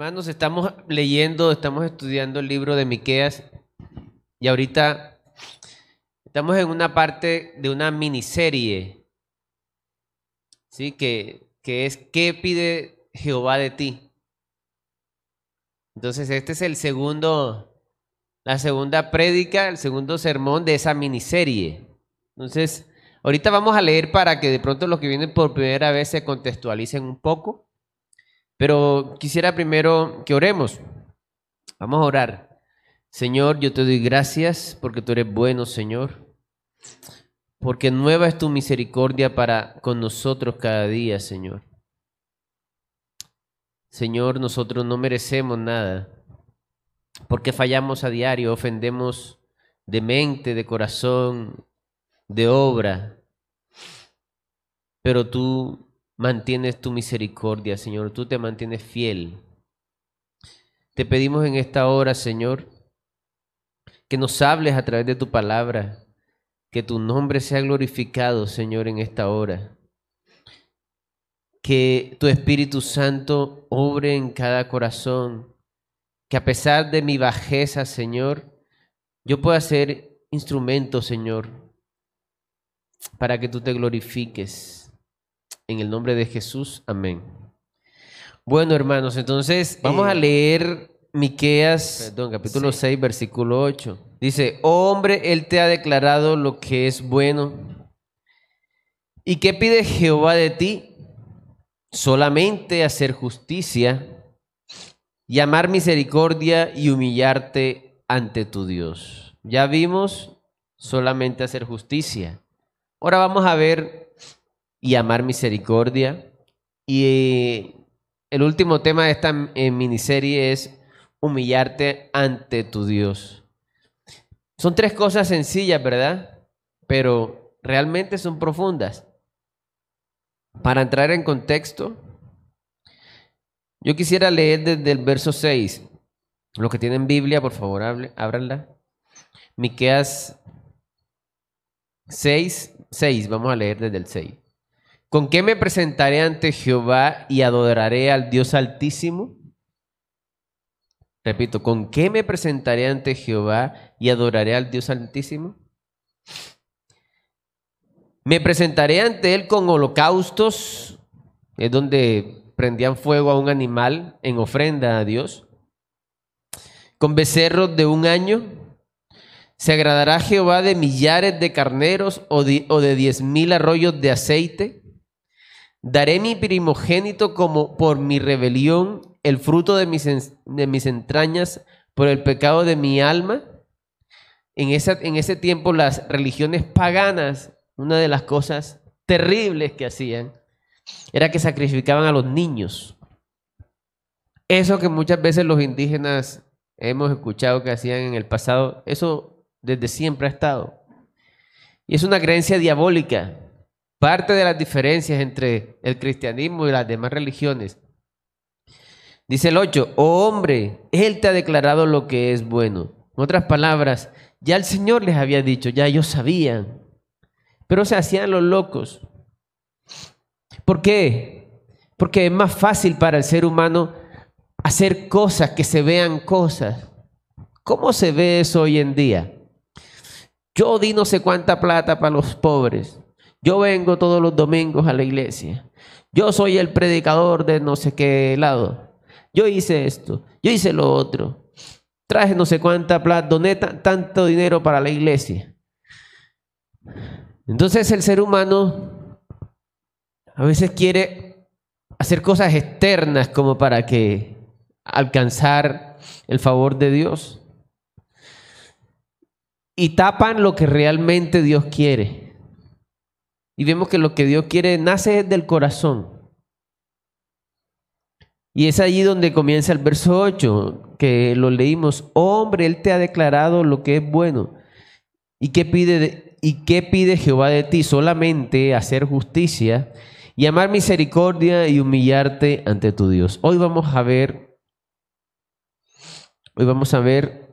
Hermanos, estamos leyendo, estamos estudiando el libro de Miqueas y ahorita estamos en una parte de una miniserie, ¿sí? Que, que es ¿qué pide Jehová de ti? Entonces, este es el segundo, la segunda prédica, el segundo sermón de esa miniserie. Entonces, ahorita vamos a leer para que de pronto los que vienen por primera vez se contextualicen un poco. Pero quisiera primero que oremos. Vamos a orar. Señor, yo te doy gracias porque tú eres bueno, Señor. Porque nueva es tu misericordia para con nosotros cada día, Señor. Señor, nosotros no merecemos nada. Porque fallamos a diario, ofendemos de mente, de corazón, de obra. Pero tú mantienes tu misericordia, Señor. Tú te mantienes fiel. Te pedimos en esta hora, Señor, que nos hables a través de tu palabra, que tu nombre sea glorificado, Señor, en esta hora. Que tu Espíritu Santo obre en cada corazón, que a pesar de mi bajeza, Señor, yo pueda ser instrumento, Señor, para que tú te glorifiques. En el nombre de Jesús, amén. Bueno, hermanos, entonces vamos a leer Miqueas, perdón, capítulo 6, versículo 8. Dice, oh hombre, él te ha declarado lo que es bueno. ¿Y qué pide Jehová de ti? Solamente hacer justicia y amar misericordia y humillarte ante tu Dios. Ya vimos solamente hacer justicia. Ahora vamos a ver y amar misericordia. Y eh, el último tema de esta eh, miniserie es humillarte ante tu Dios. Son tres cosas sencillas, ¿verdad? Pero realmente son profundas. Para entrar en contexto, yo quisiera leer desde el verso 6. Los que tienen Biblia, por favor, ábranla. Miqueas 6, 6, vamos a leer desde el 6. ¿Con qué me presentaré ante Jehová y adoraré al Dios Altísimo? Repito, ¿con qué me presentaré ante Jehová y adoraré al Dios Altísimo? Me presentaré ante Él con holocaustos, es donde prendían fuego a un animal en ofrenda a Dios, con becerros de un año. ¿Se agradará Jehová de millares de carneros o de, o de diez mil arroyos de aceite? Daré mi primogénito como por mi rebelión, el fruto de mis, de mis entrañas, por el pecado de mi alma. En, esa, en ese tiempo las religiones paganas, una de las cosas terribles que hacían, era que sacrificaban a los niños. Eso que muchas veces los indígenas hemos escuchado que hacían en el pasado, eso desde siempre ha estado. Y es una creencia diabólica Parte de las diferencias entre el cristianismo y las demás religiones. Dice el 8, oh hombre, Él te ha declarado lo que es bueno. En otras palabras, ya el Señor les había dicho, ya ellos sabían, pero se hacían los locos. ¿Por qué? Porque es más fácil para el ser humano hacer cosas que se vean cosas. ¿Cómo se ve eso hoy en día? Yo di no sé cuánta plata para los pobres. Yo vengo todos los domingos a la iglesia. Yo soy el predicador de no sé qué lado. Yo hice esto, yo hice lo otro. Traje no sé cuánta plata, doné tanto dinero para la iglesia. Entonces el ser humano a veces quiere hacer cosas externas como para que alcanzar el favor de Dios. Y tapan lo que realmente Dios quiere. Y vemos que lo que Dios quiere nace del corazón. Y es allí donde comienza el verso 8, que lo leímos. hombre, Él te ha declarado lo que es bueno. ¿Y qué pide, ¿Y qué pide Jehová de ti? Solamente hacer justicia y amar misericordia y humillarte ante tu Dios. Hoy vamos a ver, hoy vamos a ver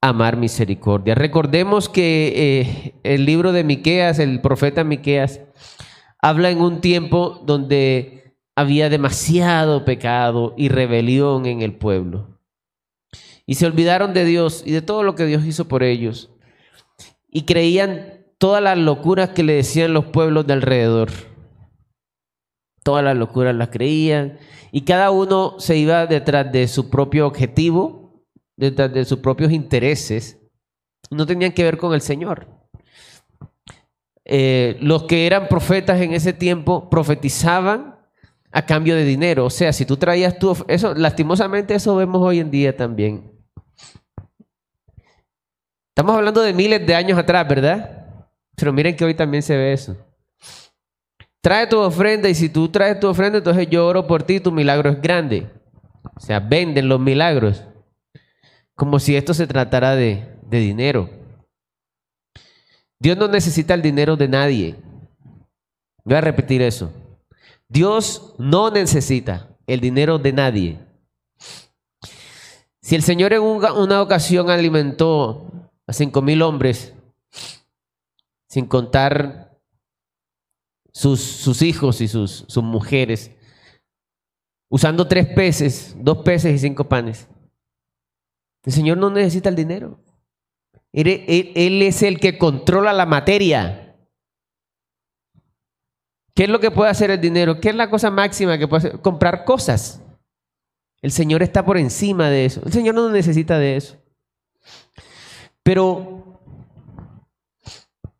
amar misericordia. Recordemos que eh, el libro de Miqueas, el profeta Miqueas, habla en un tiempo donde había demasiado pecado y rebelión en el pueblo. Y se olvidaron de Dios y de todo lo que Dios hizo por ellos. Y creían todas las locuras que le decían los pueblos de alrededor. Todas las locuras las creían. Y cada uno se iba detrás de su propio objetivo, de sus propios intereses. No tenían que ver con el Señor. Eh, los que eran profetas en ese tiempo profetizaban a cambio de dinero. O sea, si tú traías tu... Eso, lastimosamente eso vemos hoy en día también. Estamos hablando de miles de años atrás, ¿verdad? Pero miren que hoy también se ve eso. Trae tu ofrenda y si tú traes tu ofrenda, entonces yo oro por ti, tu milagro es grande. O sea, venden los milagros. Como si esto se tratara de, de dinero. Dios no necesita el dinero de nadie. Voy a repetir eso. Dios no necesita el dinero de nadie. Si el Señor en una ocasión alimentó a cinco mil hombres, sin contar sus, hijos y sus, sus mujeres, usando tres peces, dos peces y cinco panes. El Señor no necesita el dinero. Él, es el que controla la materia. ¿Qué es lo que puede hacer el dinero? ¿Qué es la cosa máxima que puede hacer? Comprar cosas. El Señor está por encima de eso. El Señor no necesita de eso. Pero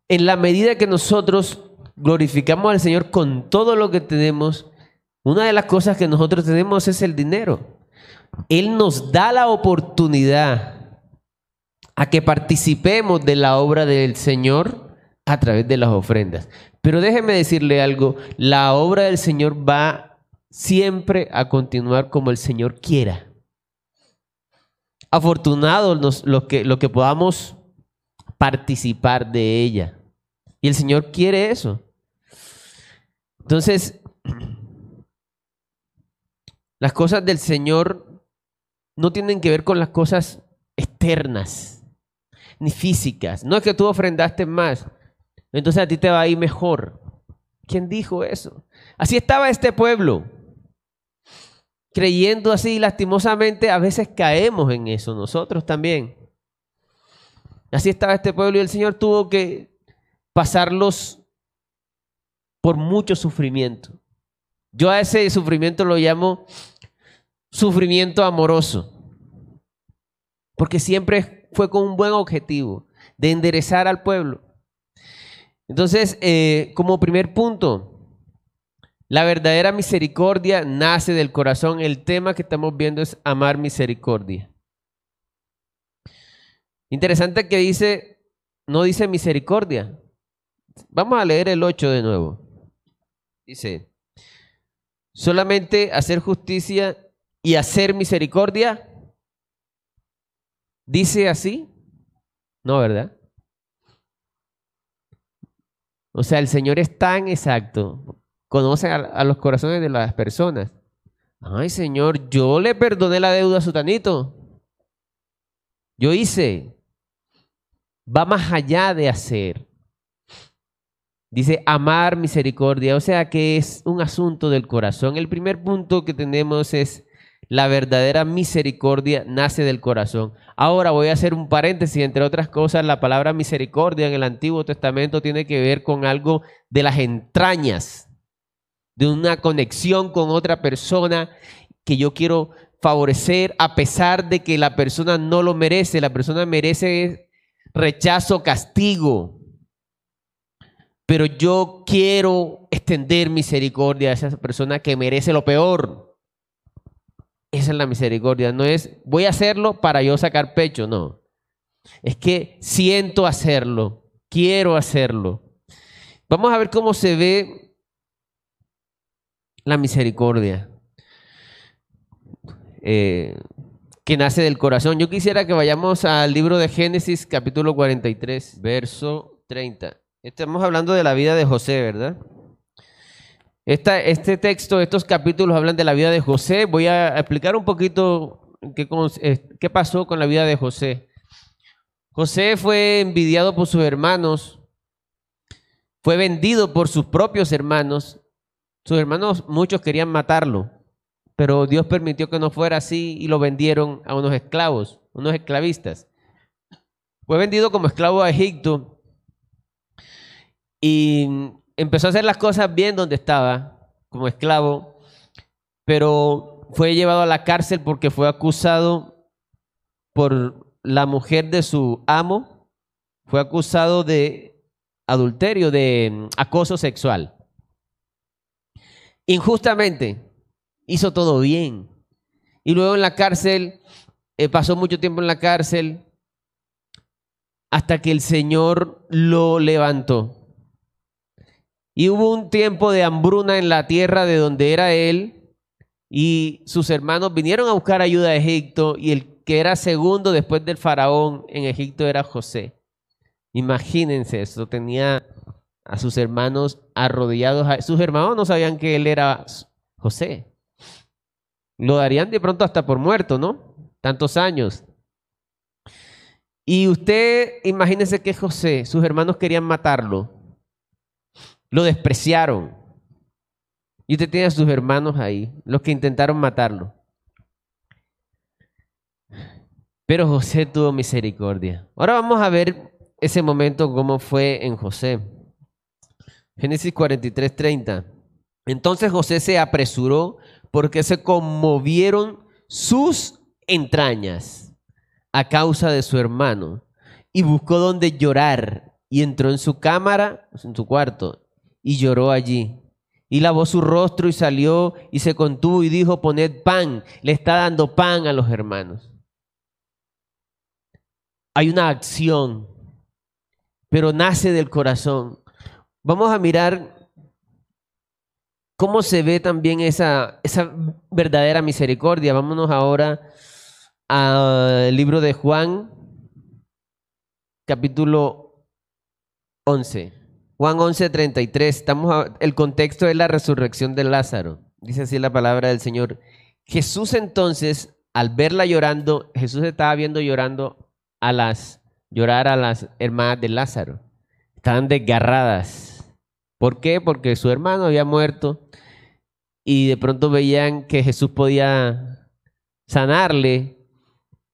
en la medida que nosotros glorificamos al Señor con todo lo que tenemos, una de las cosas que nosotros tenemos es el dinero. Él nos da la oportunidad a que participemos de la obra del Señor a través de las ofrendas. Pero déjeme decirle algo, la obra del Señor va siempre a continuar como el Señor quiera. Afortunados los, que, que podamos participar de ella. Y el Señor quiere eso. Entonces, las cosas del Señor no tienen que ver con las cosas externas, ni físicas. No es que tú ofrendaste más, entonces a ti te va a ir mejor. ¿Quién dijo eso? Así estaba este pueblo. Creyendo así, lastimosamente, a veces caemos en eso, nosotros también. Así estaba este pueblo y el Señor tuvo que pasarlos por mucho sufrimiento. Yo a ese sufrimiento lo llamo sufrimiento amoroso, porque siempre fue con un buen objetivo, de enderezar al pueblo. Entonces, eh, como primer punto, la verdadera misericordia nace del corazón. El tema que estamos viendo es amar misericordia. Interesante que dice, no dice misericordia. Vamos a leer el 8 de nuevo. Dice, solamente hacer justicia y hacer misericordia. ¿Dice así? No, ¿verdad? O sea, el Señor es tan exacto, conoce a, los corazones de las personas. Ay, Señor, yo le perdoné la deuda a Sutanito. Yo hice. Va más allá de hacer. Dice amar misericordia, o sea que es un asunto del corazón. El primer punto que tenemos es la verdadera misericordia nace del corazón. Ahora voy a hacer un paréntesis, entre otras cosas, la palabra misericordia en el Antiguo Testamento tiene que ver con algo de las entrañas, de una conexión con otra persona que yo quiero favorecer a pesar de que la persona no lo merece, la persona merece rechazo, castigo pero yo quiero extender misericordia a esa persona que merece lo peor. Esa es la misericordia, no es voy a hacerlo para yo sacar pecho, no. Es que siento hacerlo, quiero hacerlo. Vamos a ver cómo se ve la misericordia eh, que nace del corazón. Yo quisiera que vayamos al libro de Génesis capítulo 43, verso 30. Estamos hablando de la vida de José, ¿verdad? Este texto, estos capítulos hablan de la vida de José. Voy a explicar un poquito qué, eh, qué pasó con la vida de José. José fue envidiado por sus hermanos, fue vendido por sus propios hermanos, Sus hermanos, muchos querían matarlo, pero Dios permitió que no fuera así y lo vendieron a unos esclavos, unos esclavistas. Fue vendido como esclavo a Egipto y empezó a hacer las cosas bien donde estaba, como esclavo, pero fue llevado a la cárcel porque fue acusado por la mujer de su amo, fue acusado de adulterio, de mm, acoso sexual. Injustamente, hizo todo bien. Y luego en la cárcel, eh, pasó mucho tiempo en la cárcel, hasta que el Señor lo levantó. Y hubo un tiempo de hambruna en la tierra de donde era él, y sus hermanos vinieron a buscar ayuda a Egipto, y el que era segundo después del faraón en Egipto era José. Imagínense eso, tenía a sus hermanos arrodillados. Sus hermanos no sabían que él era José. Lo darían de pronto hasta por muerto, ¿no? Tantos años. Y usted, imagínese que José, sus hermanos querían matarlo. Lo despreciaron. Y usted tiene a sus hermanos ahí, los que intentaron matarlo. Pero José tuvo misericordia. Ahora vamos a ver ese momento cómo fue en José. Génesis 43, 30. Entonces José se apresuró porque se conmovieron sus entrañas a causa de su hermano y buscó donde llorar y entró en su cámara, en su cuarto, y lloró allí. Y lavó su rostro y salió y se contuvo y dijo, poned pan, le está dando pan a los hermanos. Hay una acción, pero nace del corazón. Vamos a mirar cómo se ve también esa, esa verdadera misericordia. Vámonos ahora al libro de Juan, capítulo 11. Juan 11, 33. Estamos el contexto es la resurrección de Lázaro. Dice así la palabra del Señor. Jesús entonces, al verla llorando, Jesús estaba viendo llorando a las, llorar a las hermanas de Lázaro. Estaban desgarradas. ¿Por qué? Porque su hermano había muerto y de pronto veían que Jesús podía sanarle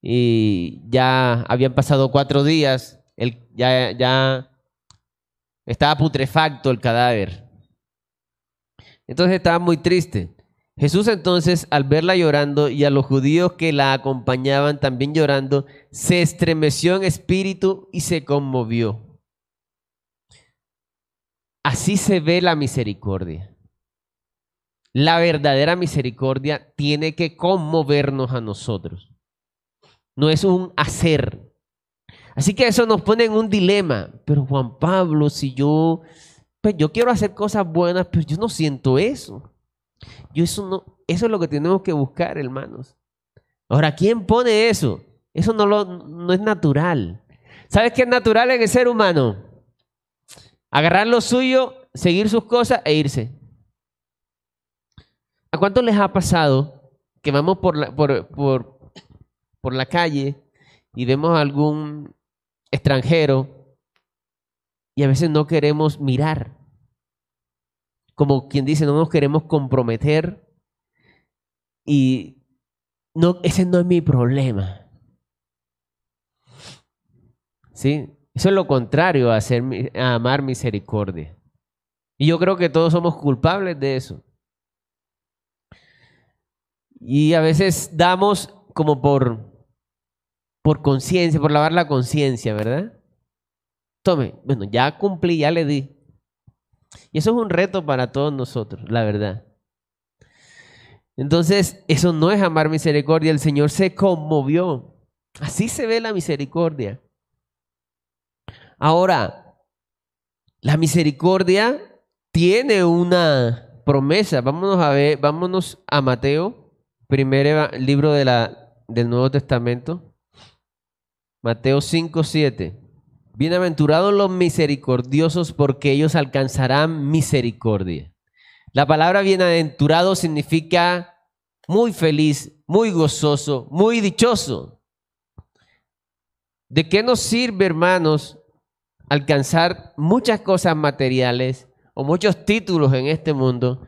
y ya habían pasado cuatro días, él, ya, ya estaba putrefacto el cadáver. Entonces estaba muy triste. Jesús entonces, al verla llorando y a los judíos que la acompañaban también llorando, se estremeció en espíritu y se conmovió. Así se ve la misericordia. La verdadera misericordia tiene que conmovernos a nosotros. No es un hacer. Así que eso nos pone en un dilema. Pero Juan Pablo, si yo, pues yo quiero hacer cosas buenas, pero yo no siento eso. Yo eso no, eso es lo que tenemos que buscar, hermanos. Ahora, ¿quién pone eso? Eso no, lo, no es natural. ¿Sabes qué es natural en el ser humano? Agarrar lo suyo, seguir sus cosas e irse. ¿A cuánto les ha pasado que vamos por la, por, por, por la calle y vemos algún extranjero y a veces no queremos mirar? como quien dice, no nos queremos comprometer y no, ese no es mi problema. ¿Sí? Eso es lo contrario a, hacer, a amar misericordia. Y yo creo que todos somos culpables de eso. Y a veces damos como por, por conciencia, por lavar la conciencia, ¿verdad? Tome, bueno, ya cumplí, ya le di. Y eso es un reto para todos nosotros, la verdad. Entonces, eso no es amar misericordia. El Señor se conmovió. Así se ve la misericordia. Ahora, la misericordia tiene una promesa. Vámonos a ver, vámonos a Mateo, primer libro del Nuevo Testamento. Mateo 5, 7. Bienaventurados los misericordiosos porque ellos alcanzarán misericordia. La palabra bienaventurado significa muy feliz, muy gozoso, muy dichoso. ¿De qué nos sirve, hermanos, alcanzar muchas cosas materiales o muchos títulos en este mundo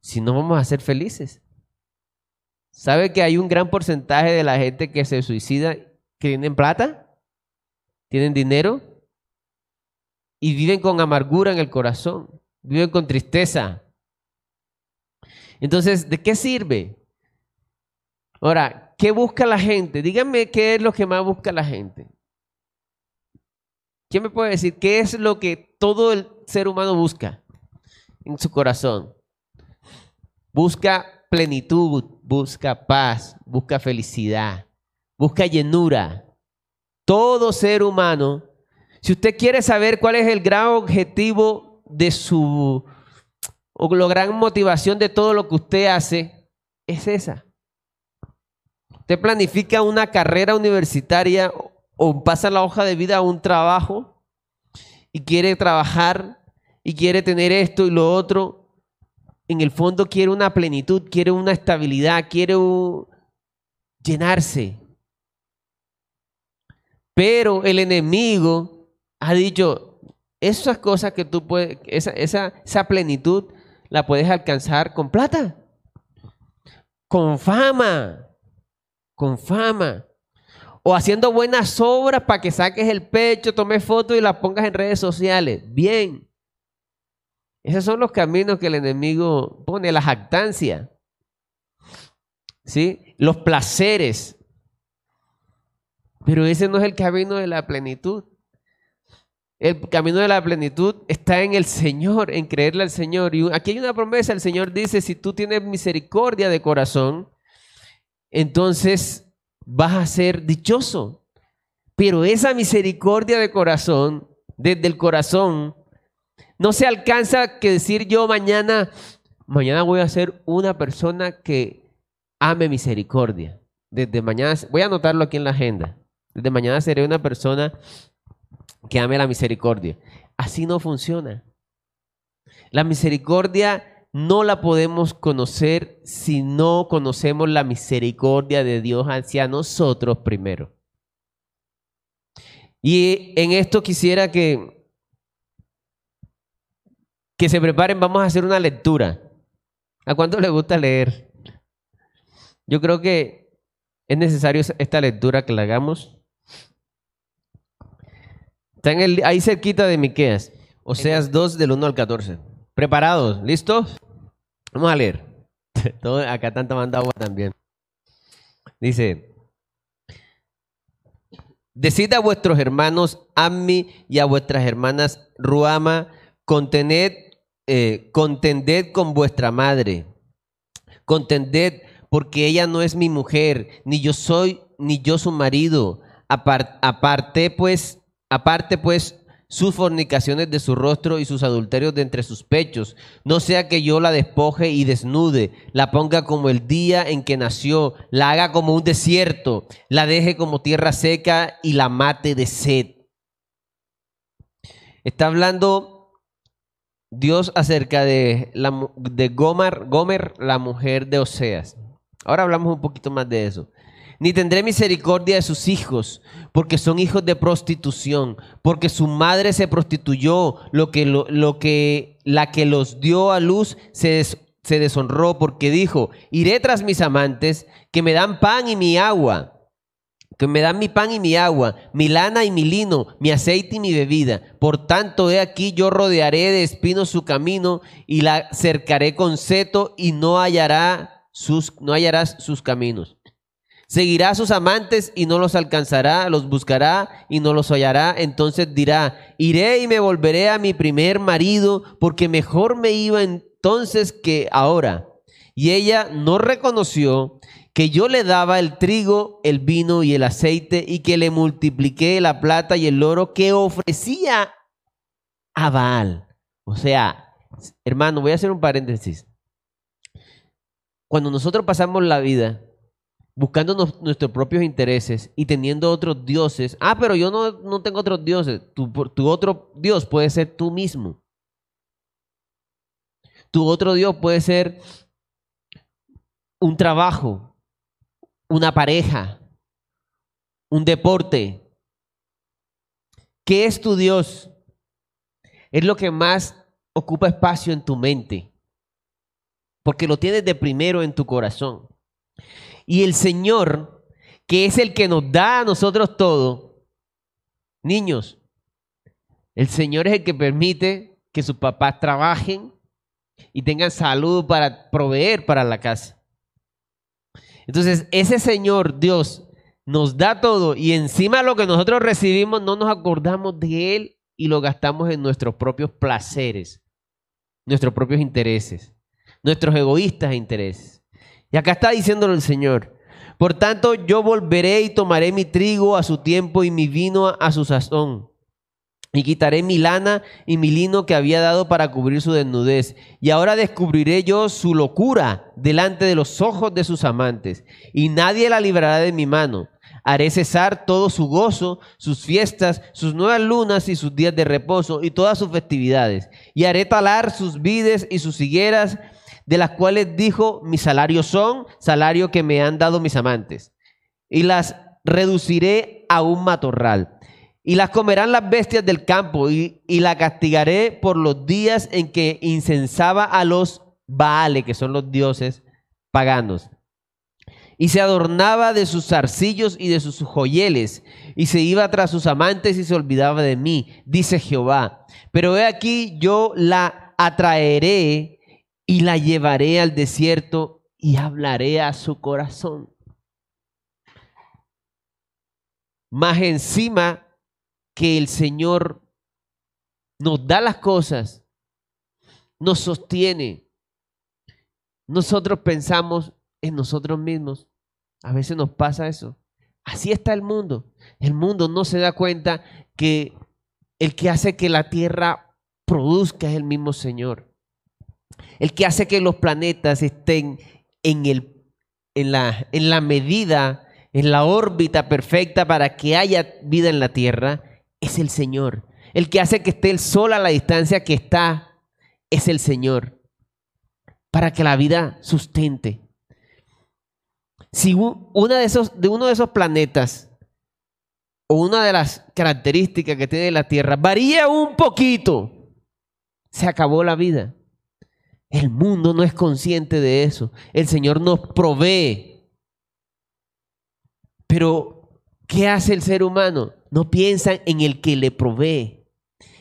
si no vamos a ser felices. ¿Sabe que hay un gran porcentaje de la gente que se suicida que tienen plata? ¿Tienen dinero? Y viven con amargura en el corazón, viven con tristeza. Entonces, ¿de qué sirve? Ahora, ¿qué busca la gente? Díganme qué es lo que más busca la gente. ¿Quién me puede decir qué es lo que todo el ser humano busca en su corazón? Busca plenitud, busca paz, busca felicidad, busca llenura. Todo ser humano, si usted quiere saber cuál es el gran objetivo de su, o la gran motivación de todo lo que usted hace, es esa. Usted planifica una carrera universitaria o pasa la hoja de vida a un trabajo y quiere trabajar y quiere tener esto y lo otro en el fondo quiere una plenitud, quiere una estabilidad, quiere llenarse. Pero el enemigo ha dicho, esas cosas que tú puedes, esa, esa, esa plenitud la puedes alcanzar con plata, con fama, con fama. O haciendo buenas obras para que saques el pecho, tomes fotos y las pongas en redes sociales. Bien. Esos son los caminos que el enemigo pone, la jactancia, ¿sí? los placeres. Pero ese no es el camino de la plenitud. El camino de la plenitud está en el Señor, en creerle al Señor. Y aquí hay una promesa, el Señor dice, si tú tienes misericordia de corazón, entonces vas a ser dichoso. Pero esa misericordia de corazón, desde el corazón, no se alcanza que decir yo mañana, mañana voy a ser una persona que ame misericordia. Desde mañana, voy a anotarlo aquí en la agenda. Desde mañana seré una persona que ame la misericordia. Así no funciona. La misericordia no la podemos conocer si no conocemos la misericordia de Dios hacia nosotros primero. Y en esto quisiera que que se preparen, vamos a hacer una lectura. ¿A cuánto les gusta leer? Yo creo que es necesario esta lectura que la hagamos. Está en el, ahí cerquita de Miqueas, Oseas 2 del 1 al 14. ¿Preparados? ¿Listos? Vamos a leer. Todo, acá están tomando agua también. Dice, Decid a vuestros hermanos Ammi y a vuestras hermanas Ruama, contened eh, contended con vuestra madre, contended porque ella no es mi mujer, ni yo soy, ni yo su marido. aparte pues, aparte pues sus fornicaciones de su rostro y sus adulterios de entre sus pechos, no sea que yo la despoje y desnude, la ponga como el día en que nació, la haga como un desierto, la deje como tierra seca y la mate de sed. Está hablando Dios acerca de, Gomer, la mujer de Oseas. Ahora hablamos un poquito más de eso. Ni tendré misericordia de sus hijos, porque son hijos de prostitución, porque su madre se prostituyó, lo que, lo, que la que los dio a luz se, se deshonró, porque dijo, iré tras mis amantes, que me dan pan y mi agua que me dan mi pan y mi agua, mi lana y mi lino, mi aceite y mi bebida. Por tanto, he aquí yo rodearé de espinos su camino y la cercaré con seto y no hallará sus, no hallarás sus caminos. Seguirá a sus amantes y no los alcanzará, los buscará y no los hallará. Entonces dirá, iré y me volveré a mi primer marido, porque mejor me iba entonces que ahora. Y ella no reconoció que yo le daba el trigo, el vino y el aceite y que le multipliqué la plata y el oro que ofrecía a Baal. O sea, hermano, voy a hacer un paréntesis. Cuando nosotros pasamos la vida buscando nuestros propios intereses y teniendo otros dioses, ah, pero yo no, no tengo otros dioses, tu, tu otro Dios puede ser tú mismo. Tu otro Dios puede ser un trabajo, una pareja, un deporte. ¿Qué es tu Dios? Es lo que más ocupa espacio en tu mente. porque lo tienes de primero en tu corazón. Y el Señor, que es el que nos da a nosotros todo, niños, el Señor es el que permite que sus papás trabajen y tengan salud para proveer para la casa. Entonces, ese Señor, Dios, nos da todo y encima lo que nosotros recibimos no nos acordamos de Él y lo gastamos en nuestros propios placeres, nuestros propios intereses, nuestros egoístas intereses. Y acá está diciéndolo el Señor. Por tanto, yo volveré y tomaré mi trigo a su tiempo y mi vino a su sazón. Y quitaré mi lana y mi lino que había dado para cubrir su desnudez. Y ahora descubriré yo su locura delante de los ojos de sus amantes. Y nadie la librará de mi mano. Haré cesar todo su gozo, sus fiestas, sus nuevas lunas y sus días de reposo y todas sus festividades. Y haré talar sus vides y sus higueras, de las cuales dijo, mi salario son salario que me han dado mis amantes. Y las reduciré a un matorral. Y las comerán las bestias del campo y, y la castigaré por los días en que incensaba a los Baales, que son los dioses paganos y se adornaba de sus zarcillos y de sus joyeles, y se iba tras sus amantes y se olvidaba de mí, dice Jehová. Pero he aquí, yo la atraeré y la llevaré al desierto y hablaré a su corazón. Más encima que el Señor nos da las cosas, nos sostiene. Nosotros pensamos, en nosotros mismos. A veces nos pasa eso. Así está el mundo. El mundo no se da cuenta que el que hace que la tierra produzca es el mismo Señor. El que hace que los planetas estén en, la, en la medida, en la órbita perfecta para que haya vida en la tierra, es el Señor. El que hace que esté el sol a la distancia que está, es el Señor. Para que la vida sustente si una de, esos, de uno de esos planetas o una de las características que tiene la Tierra varía un poquito, se acabó la vida. El mundo no es consciente de eso. El Señor nos provee. Pero, ¿qué hace el ser humano? No piensa en el que le provee,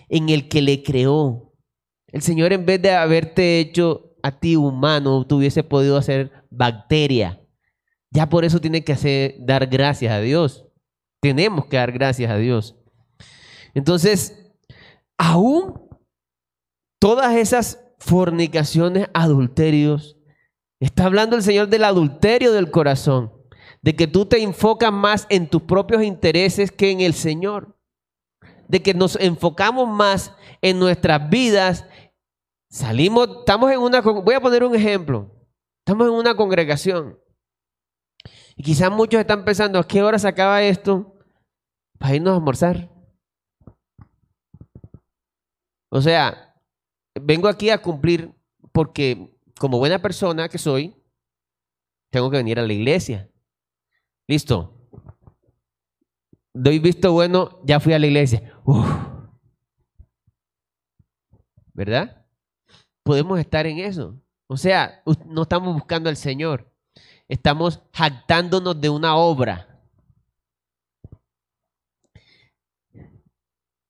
en el que le creó. El Señor en vez de haberte hecho a ti humano, tuviese podido hacer bacteria ya por eso tiene que hacer, dar gracias a Dios. Tenemos que dar gracias a Dios. Entonces, aún todas esas fornicaciones, adulterios, está hablando el Señor del adulterio del corazón, de que tú te enfocas más en tus propios intereses que en el Señor, de que nos enfocamos más en nuestras vidas. Salimos, estamos en una, voy a poner un ejemplo, estamos en una congregación y quizás muchos están pensando, ¿a qué hora se acaba esto? Para irnos a almorzar. O sea, vengo aquí a cumplir porque como buena persona que soy, tengo que venir a la iglesia. Listo. Doy visto bueno, ya fui a la iglesia. ¿Verdad? Podemos estar en eso. O sea, no estamos buscando al Señor estamos jactándonos de una obra.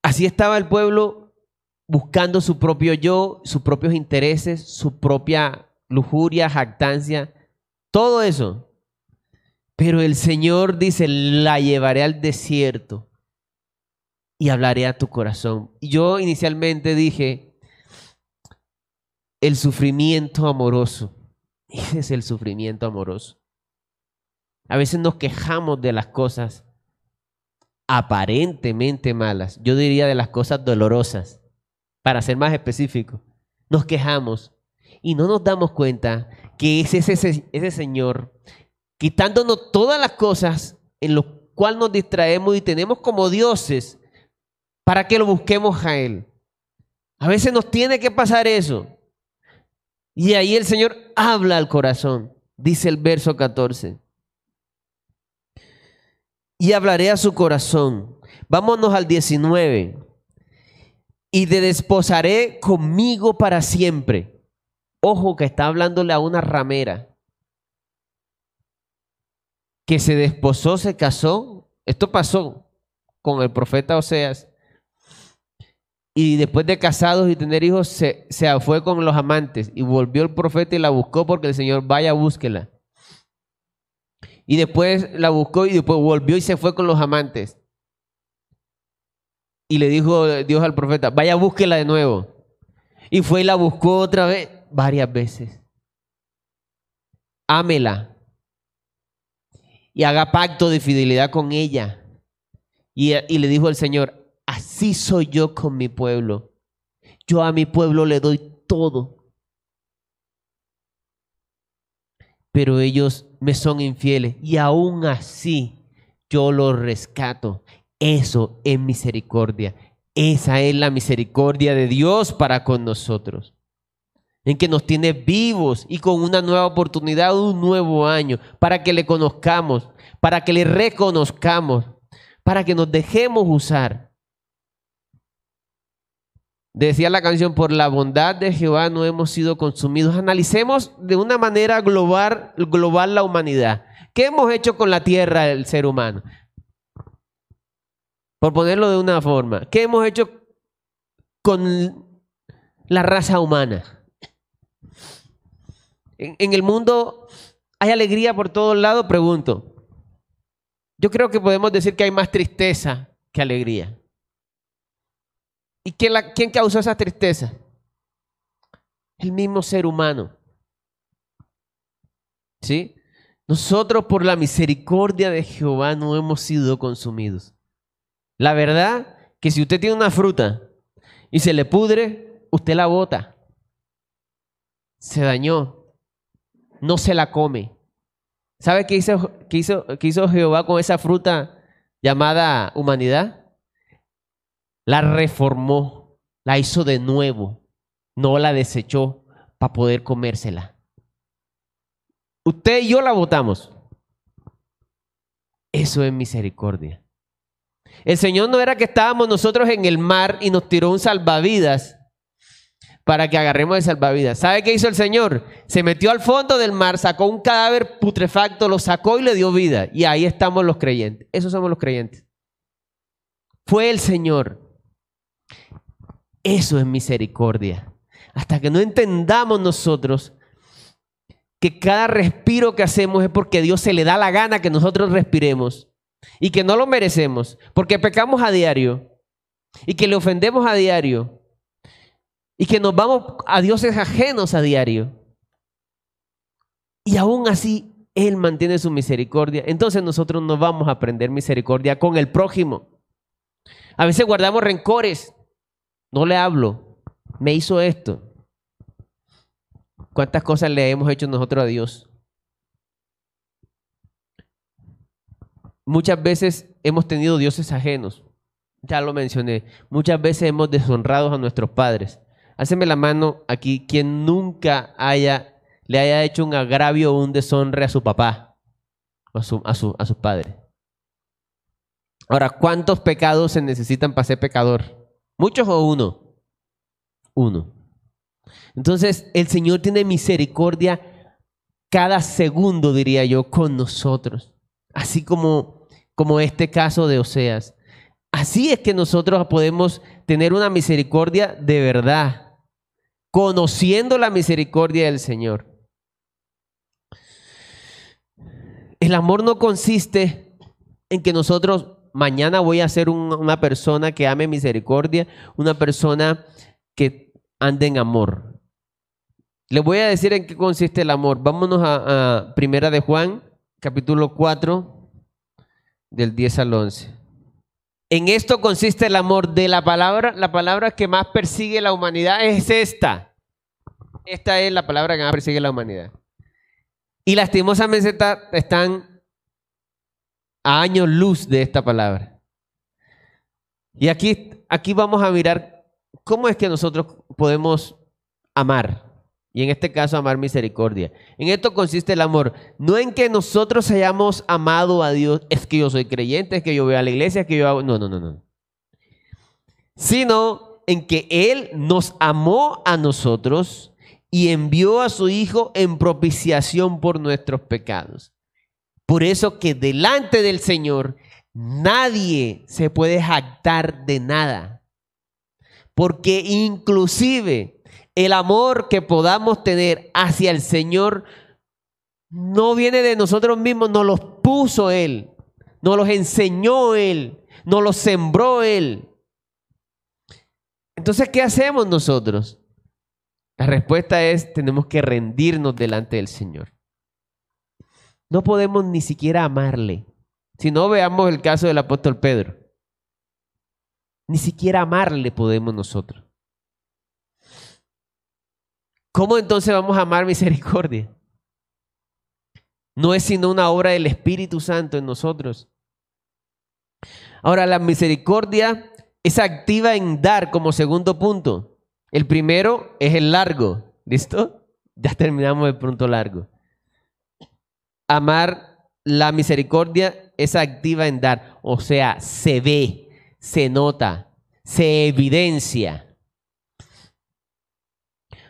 Así estaba el pueblo buscando su propio yo, sus propios intereses, su propia lujuria, jactancia, todo eso. Pero el Señor dice, la llevaré al desierto y hablaré a tu corazón. Yo inicialmente dije, el sufrimiento amoroso. Ese es el sufrimiento amoroso. A veces nos quejamos de las cosas aparentemente malas. Yo diría de las cosas dolorosas, para ser más específico. Nos quejamos y no nos damos cuenta que es ese, ese, Señor quitándonos todas las cosas en las cuales nos distraemos y tenemos como dioses para que lo busquemos a Él. A veces nos tiene que pasar eso. Y ahí el Señor habla al corazón, dice el verso 14. Y hablaré a su corazón. Vámonos al 19. Y te desposaré conmigo para siempre. Ojo que está hablándole a una ramera que se desposó, se casó. Esto pasó con el profeta Oseas. Y después de casados y tener hijos, se, se fue con los amantes. Y volvió el profeta y la buscó porque el Señor, vaya, búsquela. Y después la buscó y después volvió y se fue con los amantes. Y le dijo Dios al profeta, vaya, búsquela de nuevo. Y fue y la buscó otra vez, varias veces. Ámela. Y haga pacto de fidelidad con ella. Y, y le dijo el Señor, así soy yo con mi pueblo. Yo a mi pueblo le doy todo. Pero ellos me son infieles y aún así yo los rescato. Eso es misericordia. Esa es la misericordia de Dios para con nosotros. En que nos tiene vivos y con una nueva oportunidad, un nuevo año, para que le conozcamos, para que le reconozcamos, para que nos dejemos usar. Decía la canción, por la bondad de Jehová no hemos sido consumidos. Analicemos de una manera global, global la humanidad. ¿Qué hemos hecho con la tierra el ser humano? Por ponerlo de una forma, ¿qué hemos hecho con la raza humana? En, el mundo hay alegría por todos lados, pregunto. Yo creo que podemos decir que hay más tristeza que alegría. ¿Y quién, quién causó esa tristeza? El mismo ser humano. ¿Sí? Nosotros por la misericordia de Jehová no hemos sido consumidos. La verdad que si usted tiene una fruta y se le pudre, usted la bota. Se dañó. No se la come. ¿Sabe qué hizo, qué hizo, qué hizo Jehová con esa fruta llamada humanidad? la reformó, la hizo de nuevo, no la desechó para poder comérsela. Usted y yo la votamos. Eso es misericordia. El Señor no era que estábamos nosotros en el mar y nos tiró un salvavidas para que agarremos el salvavidas. ¿Sabe qué hizo el Señor? Se metió al fondo del mar, sacó un cadáver putrefacto, lo sacó y le dio vida. Y ahí estamos los creyentes. Esos somos los creyentes. Fue el Señor. Eso es misericordia. Hasta que no entendamos nosotros que cada respiro que hacemos es porque Dios se le da la gana que nosotros respiremos y que no lo merecemos, porque pecamos a diario y que le ofendemos a diario y que nos vamos a dioses ajenos a diario. Y aún así Él mantiene su misericordia. Entonces nosotros no vamos a aprender misericordia con el prójimo. A veces guardamos rencores no le hablo, me hizo esto. ¿Cuántas cosas le hemos hecho nosotros a Dios? Muchas veces hemos tenido dioses ajenos. Ya lo mencioné. Muchas veces hemos deshonrado a nuestros padres. Háceme la mano aquí quien nunca haya, le haya hecho un agravio o un deshonre a su papá o a, su, a, su, a sus padres. Ahora, ¿cuántos pecados se necesitan para ser pecador? ¿Muchos o uno? Uno. Entonces, el Señor tiene misericordia cada segundo, diría yo, con nosotros. Así como, como este caso de Oseas. Así es que nosotros podemos tener una misericordia de verdad, conociendo la misericordia del Señor. El amor no consiste en que nosotros mañana voy a ser una persona que ame misericordia, una persona que ande en amor. Les voy a decir en qué consiste el amor. Vámonos a, Primera de Juan, capítulo 4, del 10 al 11. En esto consiste el amor de la palabra. La palabra que más persigue la humanidad es esta. Esta es la palabra que más persigue la humanidad. Y lastimosamente están a años luz de esta palabra. Y aquí, aquí vamos a mirar cómo es que nosotros podemos amar. Y en este caso, amar misericordia. En esto consiste el amor. No en que nosotros hayamos amado a Dios, es que yo soy creyente, es que yo voy a la iglesia, es que yo hago... No, no, no, no. Sino en que Él nos amó a nosotros y envió a su Hijo en propiciación por nuestros pecados. Por eso que delante del Señor nadie se puede jactar de nada. Porque inclusive el amor que podamos tener hacia el Señor no viene de nosotros mismos, nos los puso Él, nos los enseñó Él, nos los sembró Él. Entonces, ¿qué hacemos nosotros? La respuesta es, tenemos que rendirnos delante del Señor. No podemos ni siquiera amarle. Si no, veamos el caso del apóstol Pedro. Ni siquiera amarle podemos nosotros. ¿Cómo entonces vamos a amar misericordia? No es sino una obra del Espíritu Santo en nosotros. Ahora, la misericordia es activa en dar como segundo punto. El primero es el largo. ¿Listo? Ya terminamos el punto largo. Amar la misericordia es activa en dar. O sea, se ve, se nota, se evidencia.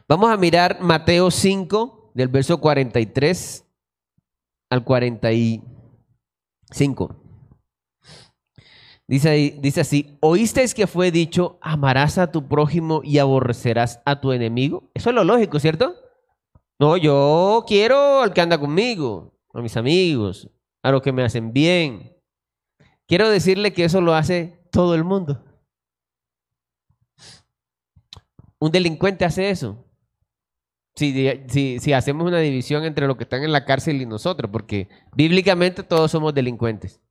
Vamos a mirar Mateo 5, del verso 43 al 45. Dice, dice así, ¿oísteis que fue dicho, amarás a tu prójimo y aborrecerás a tu enemigo? Eso es lo lógico, ¿cierto? No, yo quiero al que anda conmigo, a mis amigos, a los que me hacen bien. Quiero decirle que eso lo hace todo el mundo. Un delincuente hace eso. Si, hacemos una división entre los que están en la cárcel y nosotros, porque bíblicamente todos somos delincuentes.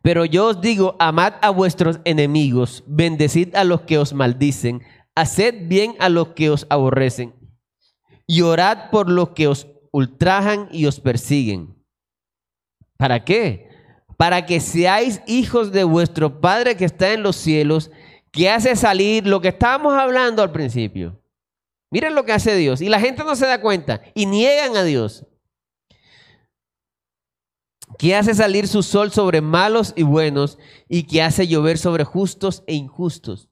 Pero yo os digo, amad a vuestros enemigos, bendecid a los que os maldicen, haced bien a los que os aborrecen, y orad por los que os ultrajan y os persiguen. ¿Para qué? Para que seáis hijos de vuestro Padre que está en los cielos, que hace salir lo que estábamos hablando al principio. Miren lo que hace Dios. Y la gente no se da cuenta y niegan a Dios que hace salir su sol sobre malos y buenos y que hace llover sobre justos e injustos.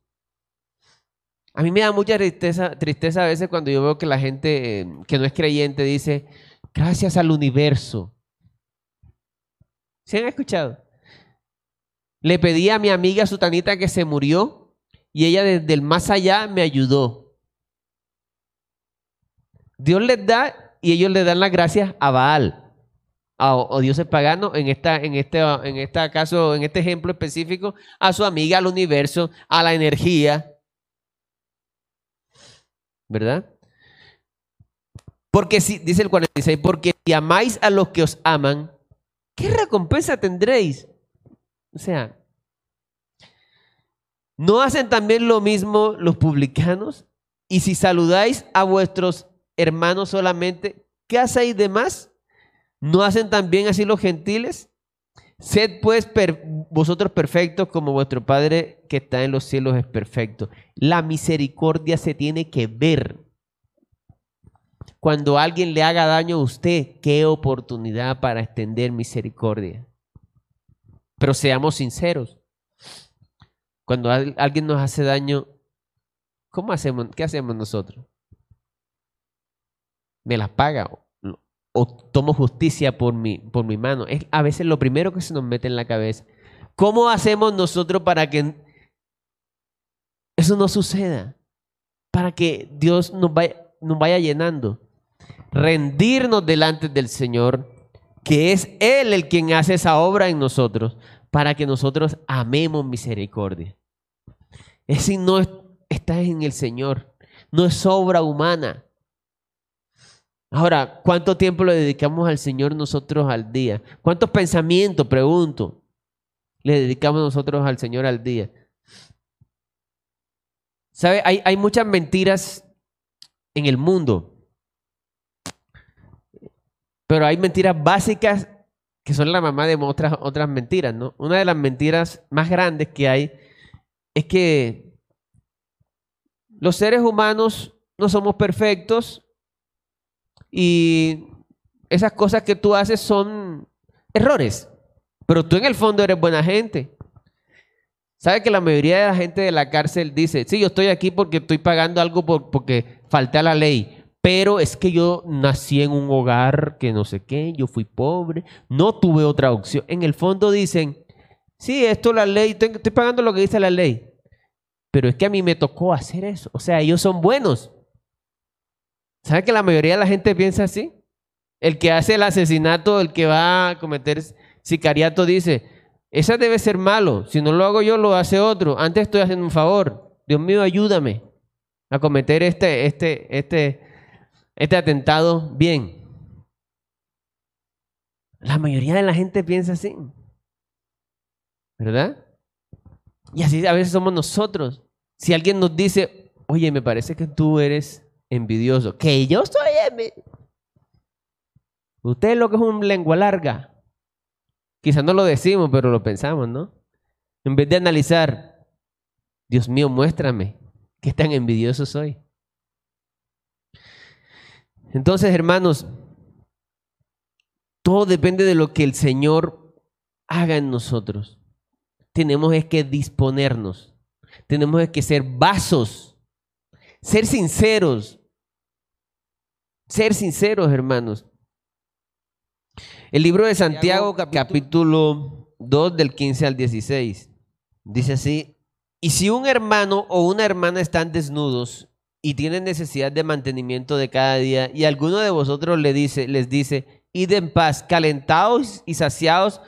A mí me da mucha tristeza, tristeza a veces cuando yo veo que la gente eh, que no es creyente dice, gracias al universo. ¿Se han escuchado? Le pedí a mi amiga Sutanita que se murió y ella desde el más allá me ayudó. Dios les da y ellos le dan las gracias a Baal o dioses paganos, en esta, en este, en este caso, en este ejemplo específico, a su amiga, al universo, a la energía. ¿Verdad? Porque si, dice el 46, porque si amáis a los que os aman, ¿qué recompensa tendréis? O sea, ¿no hacen también lo mismo los publicanos? Y si saludáis a vuestros hermanos solamente, ¿qué hacéis de más? ¿No hacen también así los gentiles? Sed pues vosotros perfectos como vuestro Padre que está en los cielos es perfecto. La misericordia se tiene que ver. Cuando alguien le haga daño a usted, qué oportunidad para extender misericordia. Pero seamos sinceros. Cuando alguien nos hace daño, ¿cómo hacemos? ¿Qué hacemos nosotros? ¿Me las paga? o tomo justicia por mi, por mi mano. Es a veces lo primero que se nos mete en la cabeza. ¿Cómo hacemos nosotros para que eso no suceda? Para que Dios nos vaya, llenando. Rendirnos delante del Señor, que es Él el quien hace esa obra en nosotros, para que nosotros amemos misericordia. Es si no está en el Señor, no es obra humana. Ahora, ¿cuánto tiempo le dedicamos al Señor nosotros al día? ¿Cuántos pensamientos, pregunto, le dedicamos nosotros al Señor al día? ¿Sabe? Hay, hay muchas mentiras en el mundo. Pero hay mentiras básicas que son la mamá de otras, otras mentiras, ¿no? Una de las mentiras más grandes que hay es que los seres humanos no somos perfectos y esas cosas que tú haces son errores, pero tú en el fondo eres buena gente. ¿Sabe que la mayoría de la gente de la cárcel dice, sí, yo estoy aquí porque estoy pagando algo porque falté a la ley, pero es que yo nací en un hogar que no sé qué, yo fui pobre, no tuve otra opción. En el fondo dicen, sí, esto es la ley, estoy pagando lo que dice la ley, pero es que a mí me tocó hacer eso. O sea, ellos son buenos. ¿Sabe que la mayoría de la gente piensa así? El que hace el asesinato, el que va a cometer sicariato, dice, esa debe ser malo. Si no lo hago yo, lo hace otro. Antes estoy haciendo un favor. Dios mío, ayúdame a cometer este, este, este, este atentado bien. La mayoría de la gente piensa así. ¿Verdad? Y así a veces somos nosotros. Si alguien nos dice, oye, me parece que tú eres envidioso, que yo soy envidioso. Usted es lo que es un lengua larga. Quizás no lo decimos, pero lo pensamos, ¿no? En vez de analizar, Dios mío, muéstrame qué tan envidioso soy. Entonces, hermanos, todo depende de lo que el Señor haga en nosotros. Tenemos es que disponernos. Tenemos que ser vasos. Ser sinceros. Ser sinceros, hermanos. El libro de Santiago, capítulo 2, del 15 al 16, dice así, y si un hermano o una hermana están desnudos y tienen necesidad de mantenimiento de cada día, y alguno de vosotros le dice, les dice, id en paz, calentados y saciados,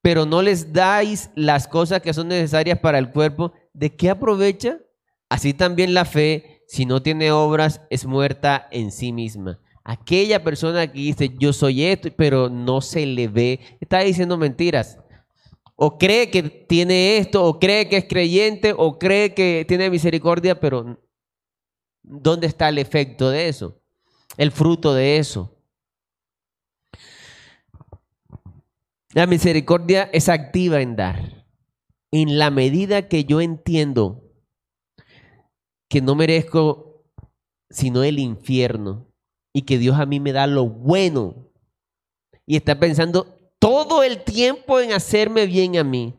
pero no les dais las cosas que son necesarias para el cuerpo, ¿de qué aprovecha? Así también la fe, si no tiene obras, es muerta en sí misma. Aquella persona que dice yo soy esto, pero no se le ve, está diciendo mentiras. O cree que tiene esto, o cree que es creyente, o cree que tiene misericordia, pero ¿dónde está el efecto de eso? El fruto de eso. La misericordia es activa en dar. En la medida que yo entiendo que no merezco sino el infierno, y que Dios a mí me da lo bueno y está pensando todo el tiempo en hacerme bien a mí.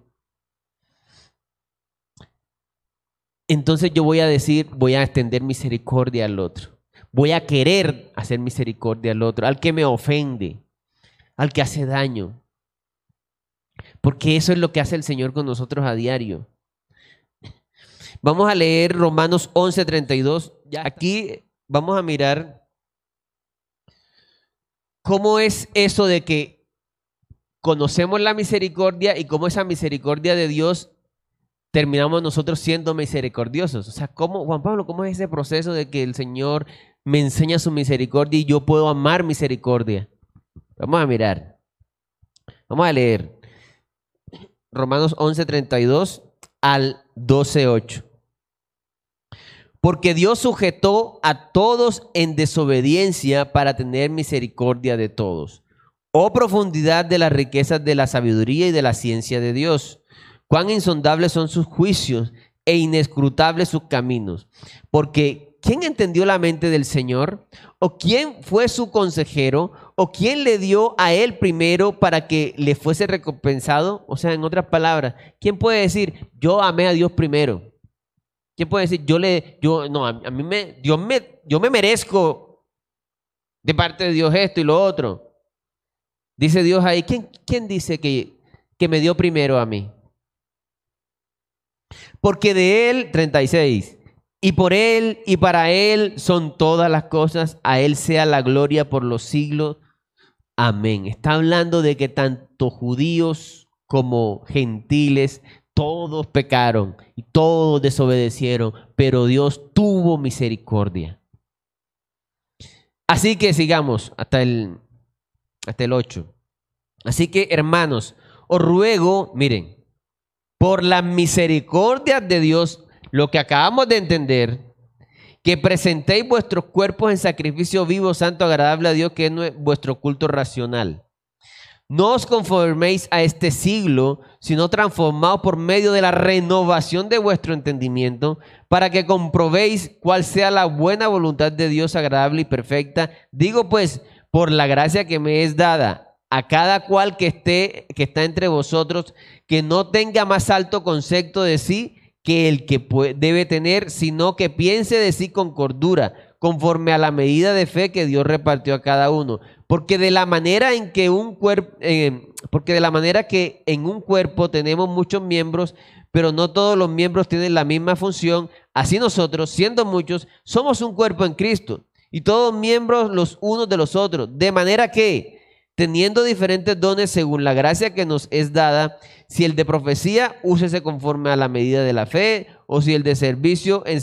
Entonces yo voy a decir, voy a extender misericordia al otro. Voy a querer hacer misericordia al otro, al que me ofende, al que hace daño. Porque eso es lo que hace el Señor con nosotros a diario. Vamos a leer Romanos 11:32. Aquí vamos a mirar ¿Cómo es eso de que conocemos la misericordia y cómo esa misericordia de Dios terminamos nosotros siendo misericordiosos? O sea, ¿cómo, Juan Pablo, cómo es ese proceso de que el Señor me enseña su misericordia y yo puedo amar misericordia? Vamos a mirar. Vamos a leer. Romanos 11, 32 al 12, 8. Porque Dios sujetó a todos en desobediencia para tener misericordia de todos. Oh profundidad de las riquezas de la sabiduría y de la ciencia de Dios. Cuán insondables son sus juicios e inescrutables sus caminos. Porque ¿quién entendió la mente del Señor? ¿O quién fue su consejero? ¿O quién le dio a él primero para que le fuese recompensado? O sea, en otras palabras, ¿quién puede decir, yo amé a Dios primero? ¿Quién puede decir, yo le, yo, no, a, mí me, Dios me, yo me merezco de parte de Dios esto y lo otro? Dice Dios ahí, ¿quién, quién dice que, que me dio primero a mí? Porque de Él, 36, y por Él y para Él son todas las cosas, a Él sea la gloria por los siglos. Amén. Está hablando de que tanto judíos como gentiles todos pecaron y todos desobedecieron, pero Dios tuvo misericordia. Así que sigamos hasta el, hasta el 8. Así que, hermanos, os ruego, miren, por la misericordia de Dios, lo que acabamos de entender, que presentéis vuestros cuerpos en sacrificio vivo, santo, agradable a Dios, que es vuestro culto racional. No os conforméis a este siglo, sino transformaos por medio de la renovación de vuestro entendimiento, para que comprobéis cuál sea la buena voluntad de Dios agradable y perfecta. Digo pues, por la gracia que me es dada a cada cual que esté, que está entre vosotros, que no tenga más alto concepto de sí que el que debe tener, sino que piense de sí con cordura, conforme a la medida de fe que Dios repartió a cada uno. Porque de la manera en que un cuerpo, eh, porque de la manera que en un cuerpo tenemos muchos miembros, pero no todos los miembros tienen la misma función, así nosotros, siendo muchos, somos un cuerpo en Cristo y todos miembros los unos de los otros. De manera que, teniendo diferentes dones según la gracia que nos es dada, si el de profecía, úsese conforme a la medida de la fe, o si el de servicio, en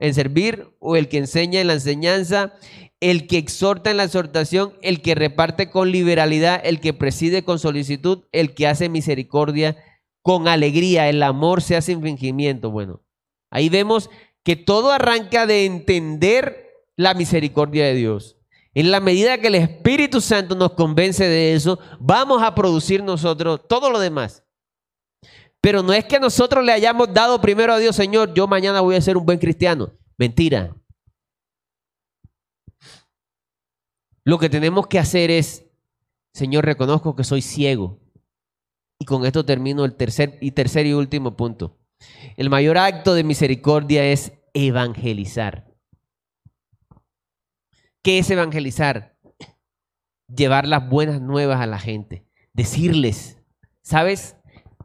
en servir, o el que enseña en la enseñanza, el que exhorta en la exhortación, el que reparte con liberalidad, el que preside con solicitud, el que hace misericordia con alegría, el amor sea sin fingimiento. Bueno, ahí vemos que todo arranca de entender la misericordia de Dios. En la medida que el Espíritu Santo nos convence de eso, vamos a producir nosotros todo lo demás. Pero no es que nosotros le hayamos dado primero a Dios, Señor, yo mañana voy a ser un buen cristiano. Mentira. Lo que tenemos que hacer es, Señor, reconozco que soy ciego. Y con esto termino el tercer y tercer y último punto. El mayor acto de misericordia es evangelizar. ¿Qué es evangelizar? Llevar las buenas nuevas a la gente. Decirles, ¿sabes?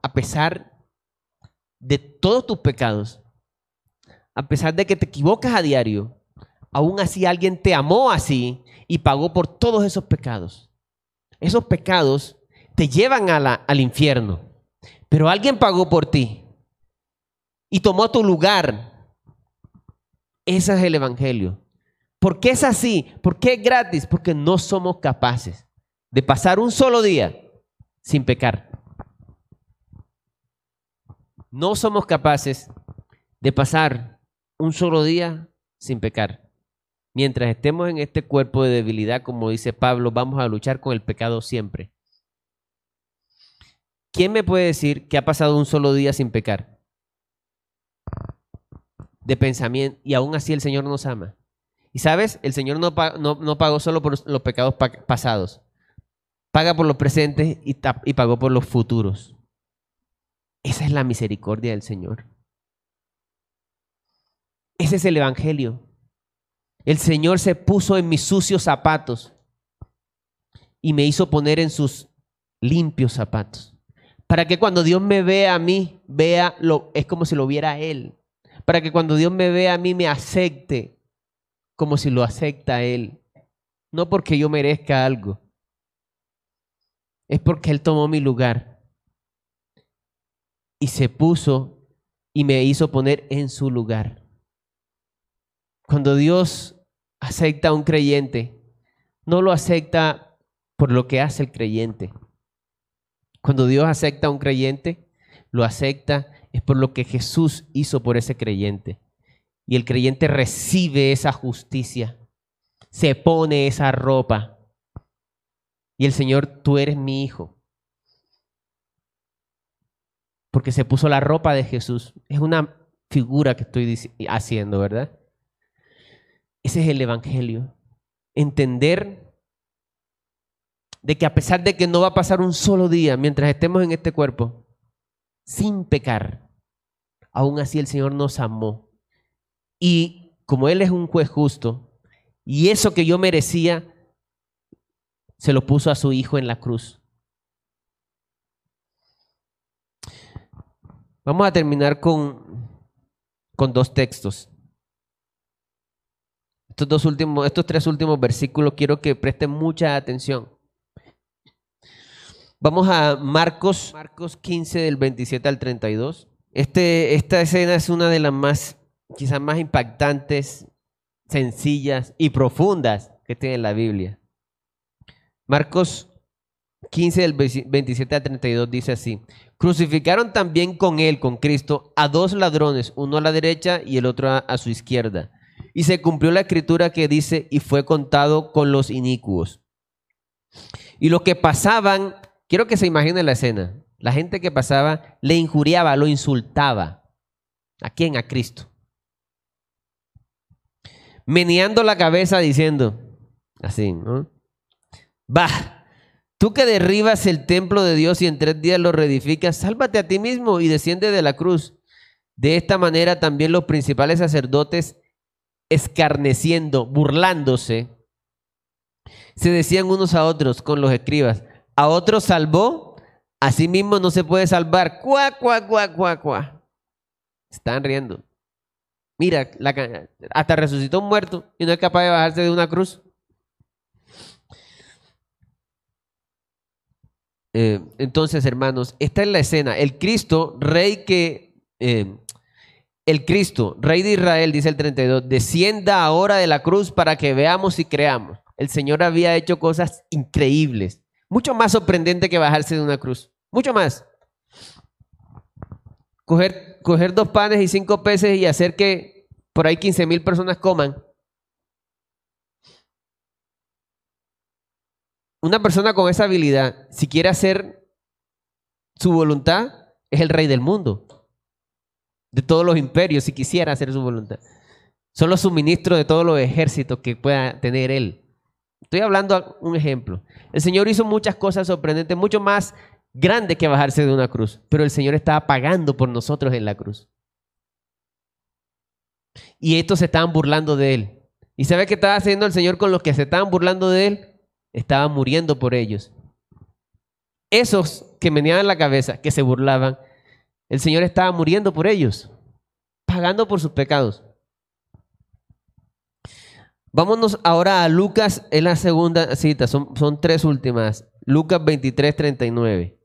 A pesar de todos tus pecados, a pesar de que te equivocas a diario, aún así alguien te amó así y pagó por todos esos pecados. Esos pecados te llevan al infierno, pero alguien pagó por ti y tomó tu lugar. Ese es el Evangelio. ¿Por qué es así? ¿Por qué es gratis? Porque no somos capaces de pasar un solo día sin pecar. No somos capaces de pasar un solo día sin pecar. Mientras estemos en este cuerpo de debilidad, como dice Pablo, vamos a luchar con el pecado siempre. ¿Quién me puede decir que ha pasado un solo día sin pecar? De pensamiento, y aún así el Señor nos ama. Y sabes, el Señor no, no, pagó solo por los pecados pasados, paga por los presentes y, y pagó por los futuros. Esa es la misericordia del Señor. Ese es el Evangelio. El Señor se puso en mis sucios zapatos y me hizo poner en sus limpios zapatos. Para que cuando Dios me vea a mí, vea lo, es como si lo viera a Él. Para que cuando Dios me vea a mí, me acepte como si lo acepta Él. No porque yo merezca algo. Es porque Él tomó mi lugar. Y se puso y me hizo poner en su lugar. Cuando Dios acepta a un creyente, no lo acepta por lo que hace el creyente. Cuando Dios acepta a un creyente, lo acepta es por lo que Jesús hizo por ese creyente. Y el creyente recibe esa justicia, se pone esa ropa. Y el Señor, tú eres mi hijo. Porque se puso la ropa de Jesús. Es una figura que estoy haciendo, ¿verdad? Ese es el Evangelio. Entender de que a pesar de que no va a pasar un solo día mientras estemos en este cuerpo, sin pecar, aún así el Señor nos amó y como Él es un juez justo, y eso que yo merecía, se lo puso a su Hijo en la cruz. Vamos a terminar con, con dos textos. Estos, dos últimos, estos tres últimos versículos quiero que presten mucha atención. Vamos a Marcos, Marcos 15 del 27 al 32. Este, esta escena es una de las más quizás más impactantes, sencillas y profundas que tiene la Biblia. Marcos 15 del 27 al 32 dice así, crucificaron también con él, con Cristo, a dos ladrones, uno a la derecha y el otro a, su izquierda. Y se cumplió la escritura que dice, y fue contado con los inicuos. Y los que pasaban, quiero que se imaginen la escena, la gente que pasaba le injuriaba, lo insultaba. ¿A quién? A Cristo meneando la cabeza diciendo, así, ¿no? Va, Tú que derribas el templo de Dios y en tres días lo reedificas, sálvate a ti mismo y desciende de la cruz. De esta manera también los principales sacerdotes, escarneciendo, burlándose, se decían unos a otros con los escribas, a otros salvó, a sí mismo no se puede salvar. Cuá, cuá, cuá, cuá, cuá. Están riendo. Mira, hasta resucitó un muerto y no es capaz de bajarse de una cruz. Eh, entonces, hermanos, esta es la escena. El Cristo, rey que... Eh, el Cristo, rey de Israel, dice el 32, descienda ahora de la cruz para que veamos y creamos. El Señor había hecho cosas increíbles, mucho más sorprendente que bajarse de una cruz, mucho más. Coger, dos panes y cinco peces y hacer que por ahí 15 mil personas coman. Una persona con esa habilidad, si quiere hacer su voluntad, es el rey del mundo, de todos los imperios, si quisiera hacer su voluntad. Son los suministros de todos los ejércitos que pueda tener él. Estoy hablando un ejemplo. El Señor hizo muchas cosas sorprendentes, mucho más grandes que bajarse de una cruz, pero el Señor estaba pagando por nosotros en la cruz. Y estos se estaban burlando de él. ¿Y sabe qué estaba haciendo el Señor con los que se estaban burlando de él? estaba muriendo por ellos. Esos que meneaban la cabeza, que se burlaban, el Señor estaba muriendo por ellos, pagando por sus pecados. Vámonos ahora a Lucas, en la segunda cita, son, son tres últimas. Lucas 23, 39.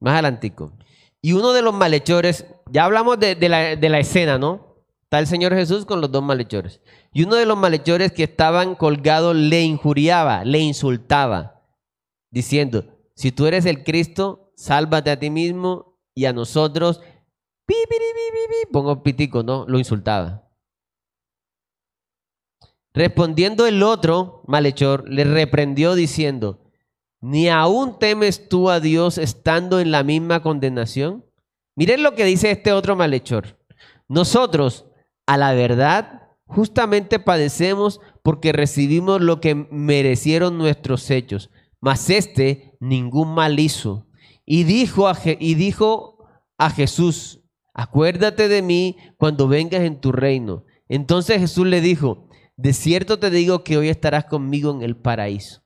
Más adelantico. Y uno de los malhechores, ya hablamos de, la, de la escena, ¿no? Está el Señor Jesús con los dos malhechores. Y uno de los malhechores que estaban colgados le injuriaba, le insultaba, diciendo, si tú eres el Cristo, sálvate a ti mismo y a nosotros. Pongo pitico, ¿no? Lo insultaba. Respondiendo el otro malhechor, le reprendió diciendo, ¿ni aún temes tú a Dios estando en la misma condenación? Miren lo que dice este otro malhechor. Nosotros, a la verdad, Justamente padecemos porque recibimos lo que merecieron nuestros hechos, mas este ningún mal hizo. Y dijo a, y dijo a Jesús, acuérdate de mí cuando vengas en tu reino. Entonces Jesús le dijo, de cierto te digo que hoy estarás conmigo en el paraíso.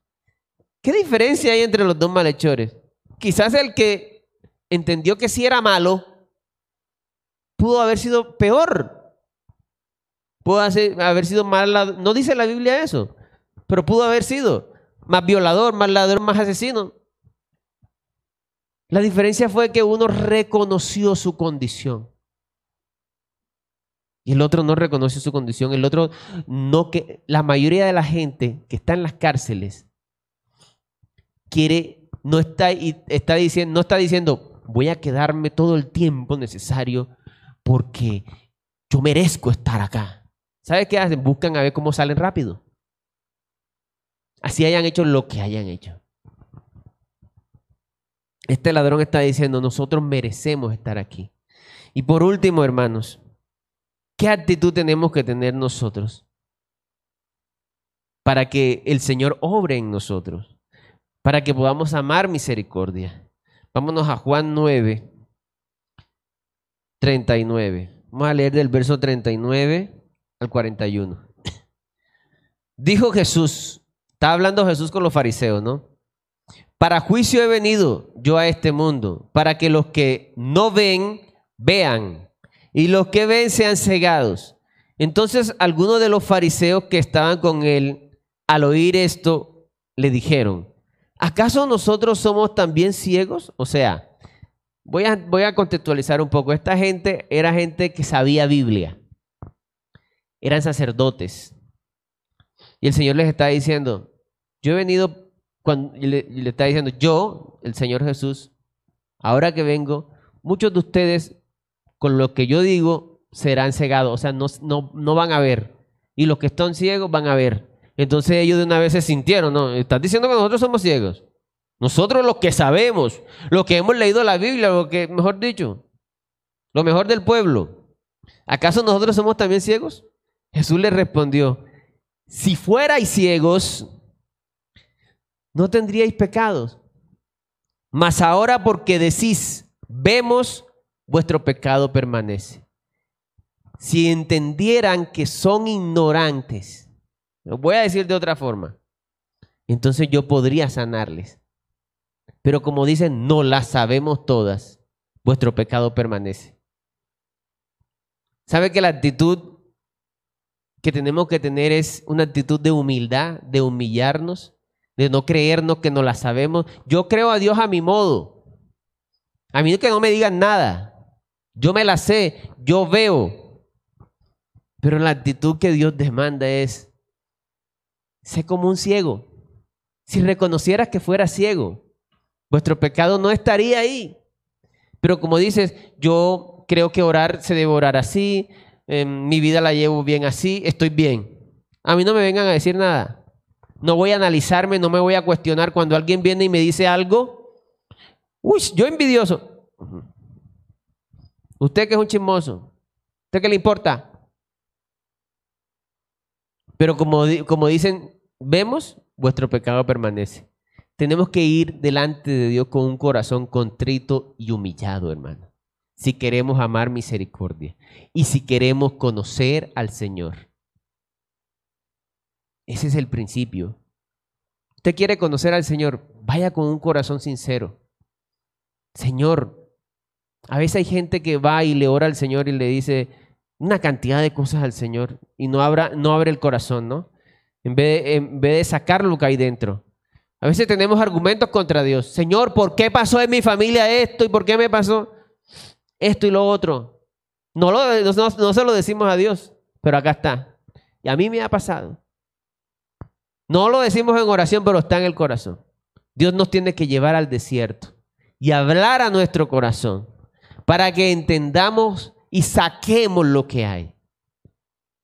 ¿Qué diferencia hay entre los dos malhechores? Quizás el que entendió que si era malo pudo haber sido peor Pudo haber sido más, no dice la Biblia eso, pero pudo haber sido más violador, más ladrón, más asesino. La diferencia fue que uno reconoció su condición. Y el otro no reconoció su condición. El otro no que la mayoría de la gente que está en las cárceles quiere no está está diciendo no está diciendo voy a quedarme todo el tiempo necesario porque yo merezco estar acá. ¿Sabe qué hacen? Buscan a ver cómo salen rápido. Así hayan hecho lo que hayan hecho. Este ladrón está diciendo, nosotros merecemos estar aquí. Y por último, hermanos, ¿qué actitud tenemos que tener nosotros para que el Señor obre en nosotros? Para que podamos amar misericordia. Vámonos a Juan 9, 39. Vamos a leer del verso 39 al 41. Dijo Jesús, está hablando Jesús con los fariseos, ¿no? Para juicio he venido yo a este mundo, para que los que no ven, vean, y los que ven sean cegados. Entonces algunos de los fariseos que estaban con él, al oír esto, le dijeron, ¿acaso nosotros somos también ciegos? O sea, voy a, voy a contextualizar un poco. Esta gente era gente que sabía Biblia eran sacerdotes. Y el Señor les está diciendo, yo he venido, cuando, y le, está diciendo, yo, el Señor Jesús, ahora que vengo, muchos de ustedes, con lo que yo digo, serán cegados, o sea, no, no, no van a ver. Y los que están ciegos van a ver. Entonces ellos de una vez se sintieron, ¿no? Estás diciendo que nosotros somos ciegos. Nosotros los que sabemos, los que hemos leído la Biblia, lo que, mejor dicho, lo mejor del pueblo. ¿Acaso nosotros somos también ciegos? Jesús le respondió, si fuerais ciegos, no tendríais pecados. Mas ahora porque decís, vemos, vuestro pecado permanece. Si entendieran que son ignorantes, lo voy a decir de otra forma, entonces yo podría sanarles. Pero como dicen, no las sabemos todas, vuestro pecado permanece. ¿Sabe que la actitud que tenemos que tener es una actitud de humildad, de humillarnos, de no creernos que no la sabemos? Yo creo a Dios a mi modo. A mí que no me digan nada. Yo me la sé, yo veo. Pero la actitud que Dios demanda es, sé como un ciego. Si reconocieras que fuera ciego, vuestro pecado no estaría ahí. Pero como dices, yo creo que orar se debe orar así, mi vida la llevo bien así, estoy bien. A mí no me vengan a decir nada. No voy a analizarme, no me voy a cuestionar cuando alguien viene y me dice algo. Uy, yo envidioso. Usted que es un chismoso. ¿Usted qué le importa? Pero como, como dicen, vemos, vuestro pecado permanece. Tenemos que ir delante de Dios con un corazón contrito y humillado, hermano. Si queremos amar misericordia y si queremos conocer al Señor. Ese es el principio. Usted quiere conocer al Señor, vaya con un corazón sincero. Señor, a veces hay gente que va y le ora al Señor y le dice una cantidad de cosas al Señor y no, abre el corazón, ¿no? En vez, de, en sacar lo que hay dentro. A veces tenemos argumentos contra Dios. Señor, ¿por qué pasó en mi familia esto y por qué me pasó esto y lo otro? No, lo, no, se lo decimos a Dios, pero acá está. Y a mí me ha pasado. No lo decimos en oración, pero está en el corazón. Dios nos tiene que llevar al desierto y hablar a nuestro corazón para que entendamos y saquemos lo que hay.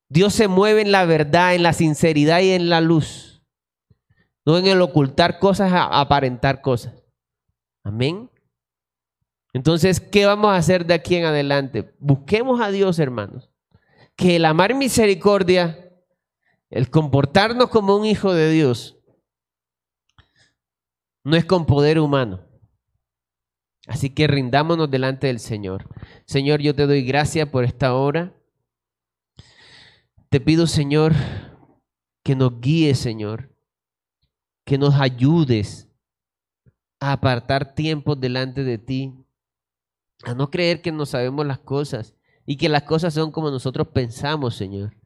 Dios se mueve en la verdad, en la sinceridad y en la luz no en el ocultar cosas, aparentar cosas. Amén. Entonces, ¿qué vamos a hacer de aquí en adelante? Busquemos a Dios, hermanos. Que el amar misericordia, el comportarnos como un hijo de Dios, no es con poder humano. Así que rindámonos delante del Señor. Señor, yo te doy gracias por esta hora. Te pido, Señor, que nos guíe, Señor que nos ayudes a apartar tiempo delante de ti, a no creer que no sabemos las cosas y que las cosas son como nosotros pensamos, Señor,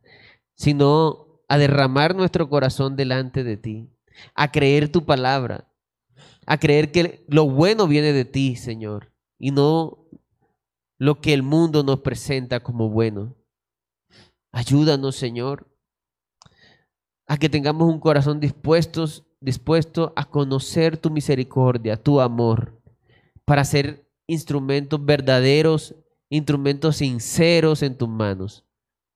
sino a derramar nuestro corazón delante de ti, a creer tu palabra, a creer que lo bueno viene de ti, Señor, y no lo que el mundo nos presenta como bueno. Ayúdanos, Señor, a que tengamos un corazón dispuestos dispuesto a conocer tu misericordia, tu amor, para ser instrumentos verdaderos, instrumentos sinceros en tus manos.